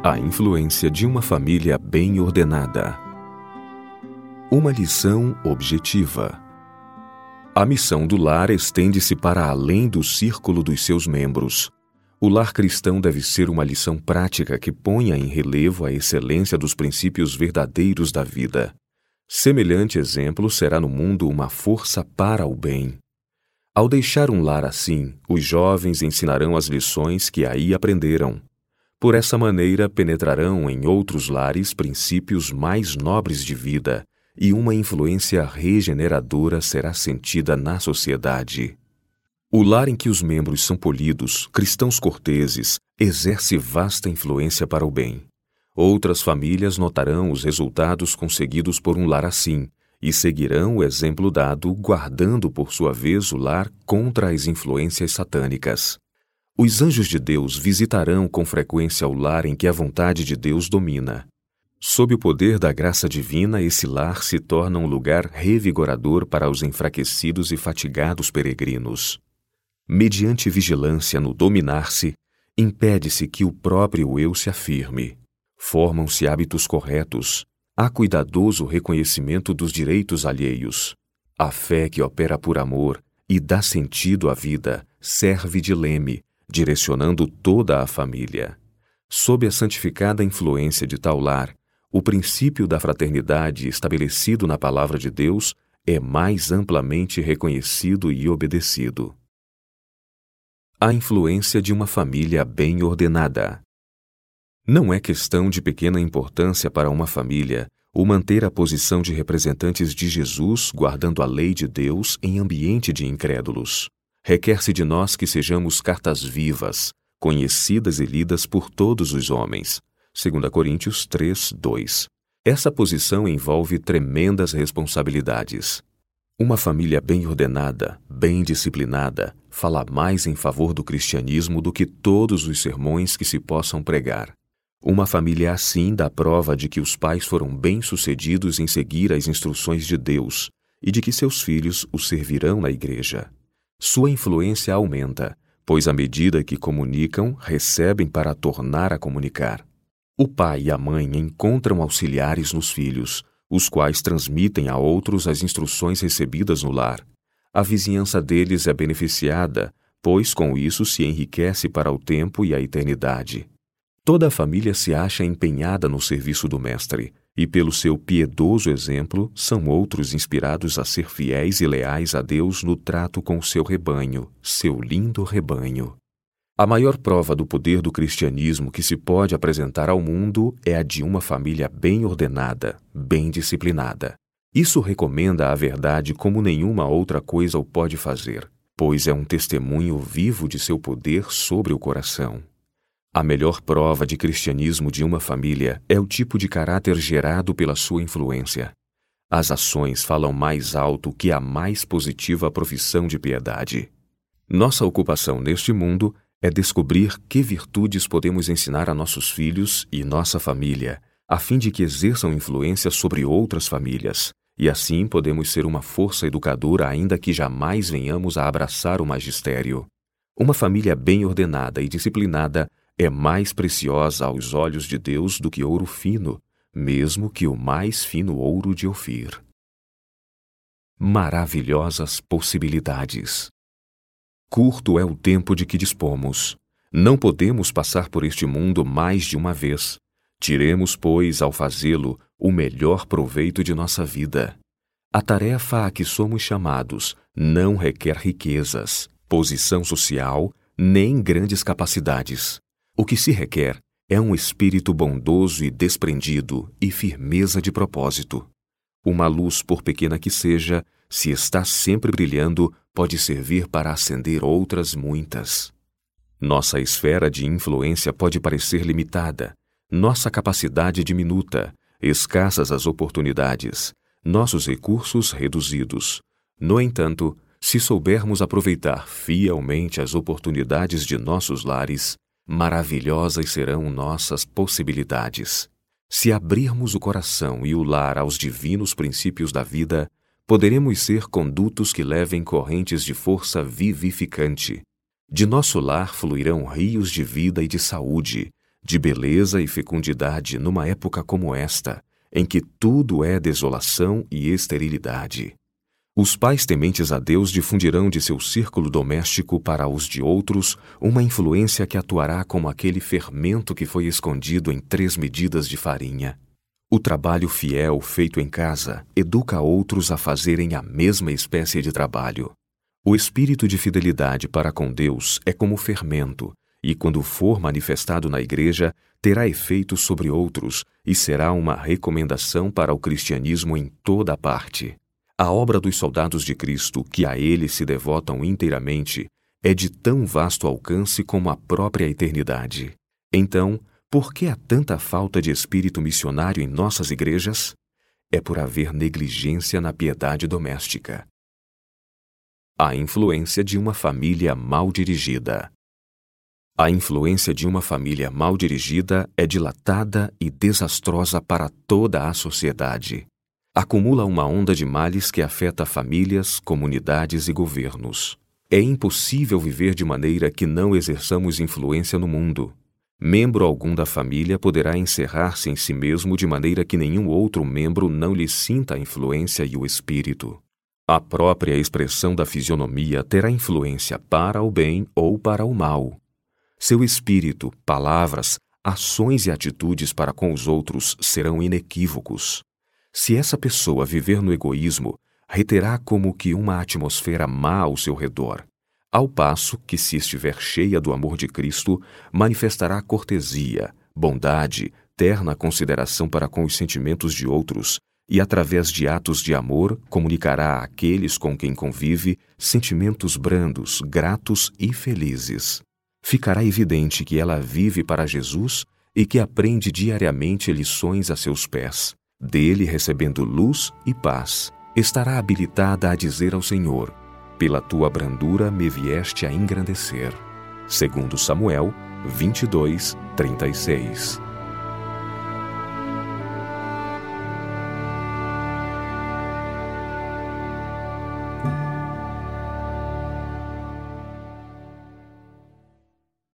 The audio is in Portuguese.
A influência de uma família bem ordenada. Uma lição objetiva. A missão do lar estende-se para além do círculo dos seus membros. O lar cristão deve ser uma lição prática que ponha em relevo a excelência dos princípios verdadeiros da vida. Semelhante exemplo será no mundo uma força para o bem. Ao deixar um lar assim, os jovens ensinarão as lições que aí aprenderam. Por essa maneira, penetrarão em outros lares princípios mais nobres de vida e uma influência regeneradora será sentida na sociedade. O lar em que os membros são polidos, cristãos corteses, exerce vasta influência para o bem. Outras famílias notarão os resultados conseguidos por um lar assim, e seguirão o exemplo dado, guardando por sua vez o lar contra as influências satânicas. Os anjos de Deus visitarão com frequência o lar em que a vontade de Deus domina. Sob o poder da graça divina, esse lar se torna um lugar revigorador para os enfraquecidos e fatigados peregrinos. Mediante vigilância no dominar-se, impede-se que o próprio eu se afirme. Formam-se hábitos corretos, Há cuidadoso reconhecimento dos direitos alheios. A fé que opera por amor e dá sentido à vida serve de leme, direcionando toda a família. Sob a santificada influência de tal lar, o princípio da fraternidade estabelecido na Palavra de Deus é mais amplamente reconhecido e obedecido. A influência de uma família bem ordenada. Não é questão de pequena importância para uma família o manter a posição de representantes de Jesus guardando a lei de Deus em ambiente de incrédulos. Requer-se de nós que sejamos cartas vivas, conhecidas e lidas por todos os homens. 2 Coríntios 3, 2. Essa posição envolve tremendas responsabilidades. Uma família bem ordenada, bem disciplinada, fala mais em favor do cristianismo do que todos os sermões que se possam pregar. Uma família assim dá prova de que os pais foram bem-sucedidos em seguir as instruções de Deus e de que seus filhos o servirão na igreja. Sua influência aumenta, pois à medida que comunicam, recebem para tornar a comunicar. O pai e a mãe encontram auxiliares nos filhos, os quais transmitem a outros as instruções recebidas no lar. A vizinhança deles é beneficiada, pois com isso se enriquece para o tempo e a eternidade. Toda a família se acha empenhada no serviço do Mestre, e pelo seu piedoso exemplo, são outros inspirados a ser fiéis e leais a Deus no trato com o seu rebanho, seu lindo rebanho. A maior prova do poder do cristianismo que se pode apresentar ao mundo é a de uma família bem ordenada, bem disciplinada. Isso recomenda a verdade como nenhuma outra coisa o pode fazer, pois é um testemunho vivo de seu poder sobre o coração. A melhor prova de cristianismo de uma família é o tipo de caráter gerado pela sua influência. As ações falam mais alto que a mais positiva profissão de piedade. Nossa ocupação neste mundo é descobrir que virtudes podemos ensinar a nossos filhos e nossa família, a fim de que exerçam influência sobre outras famílias, e assim podemos ser uma força educadora ainda que jamais venhamos a abraçar o magistério. Uma família bem ordenada e disciplinada é mais preciosa aos olhos de Deus do que ouro fino, mesmo que o mais fino ouro de Ofir. Maravilhosas possibilidades. Curto é o tempo de que dispomos. Não podemos passar por este mundo mais de uma vez. Tiremos, pois, ao fazê-lo, o melhor proveito de nossa vida. A tarefa a que somos chamados não requer riquezas, posição social, nem grandes capacidades. O que se requer é um espírito bondoso e desprendido e firmeza de propósito. Uma luz, por pequena que seja, se está sempre brilhando, pode servir para acender outras muitas. Nossa esfera de influência pode parecer limitada, nossa capacidade diminuta, escassas as oportunidades, nossos recursos reduzidos. No entanto, se soubermos aproveitar fielmente as oportunidades de nossos lares, maravilhosas serão nossas possibilidades. Se abrirmos o coração e o lar aos divinos princípios da vida, poderemos ser condutos que levem correntes de força vivificante. De nosso lar fluirão rios de vida e de saúde, de beleza e fecundidade numa época como esta, em que tudo é desolação e esterilidade. Os pais tementes a Deus difundirão de seu círculo doméstico para os de outros uma influência que atuará como aquele fermento que foi escondido em três medidas de farinha. O trabalho fiel feito em casa educa outros a fazerem a mesma espécie de trabalho. O espírito de fidelidade para com Deus é como fermento, e quando for manifestado na igreja, terá efeito sobre outros e será uma recomendação para o cristianismo em toda parte. A obra dos soldados de Cristo, que a ele se devotam inteiramente, é de tão vasto alcance como a própria eternidade. Então, por que há tanta falta de espírito missionário em nossas igrejas? É por haver negligência na piedade doméstica. A influência de uma família mal dirigida. A influência de uma família mal dirigida é dilatada e desastrosa para toda a sociedade acumula uma onda de males que afeta famílias, comunidades e governos. É impossível viver de maneira que não exerçamos influência no mundo. Membro algum da família poderá encerrar-se em si mesmo de maneira que nenhum outro membro não lhe sinta a influência e o espírito. A própria expressão da fisionomia terá influência para o bem ou para o mal. Seu espírito, palavras, ações e atitudes para com os outros serão inequívocos. Se essa pessoa viver no egoísmo, reterá como que uma atmosfera má ao seu redor, ao passo que, se estiver cheia do amor de Cristo, manifestará cortesia, bondade, terna consideração para com os sentimentos de outros e, através de atos de amor, comunicará àqueles com quem convive sentimentos brandos, gratos e felizes. Ficará evidente que ela vive para Jesus e que aprende diariamente lições a seus pés dele recebendo luz e paz, estará habilitada a dizer ao Senhor: Pela tua brandura me vieste a engrandecer. Segundo Samuel 22, 36.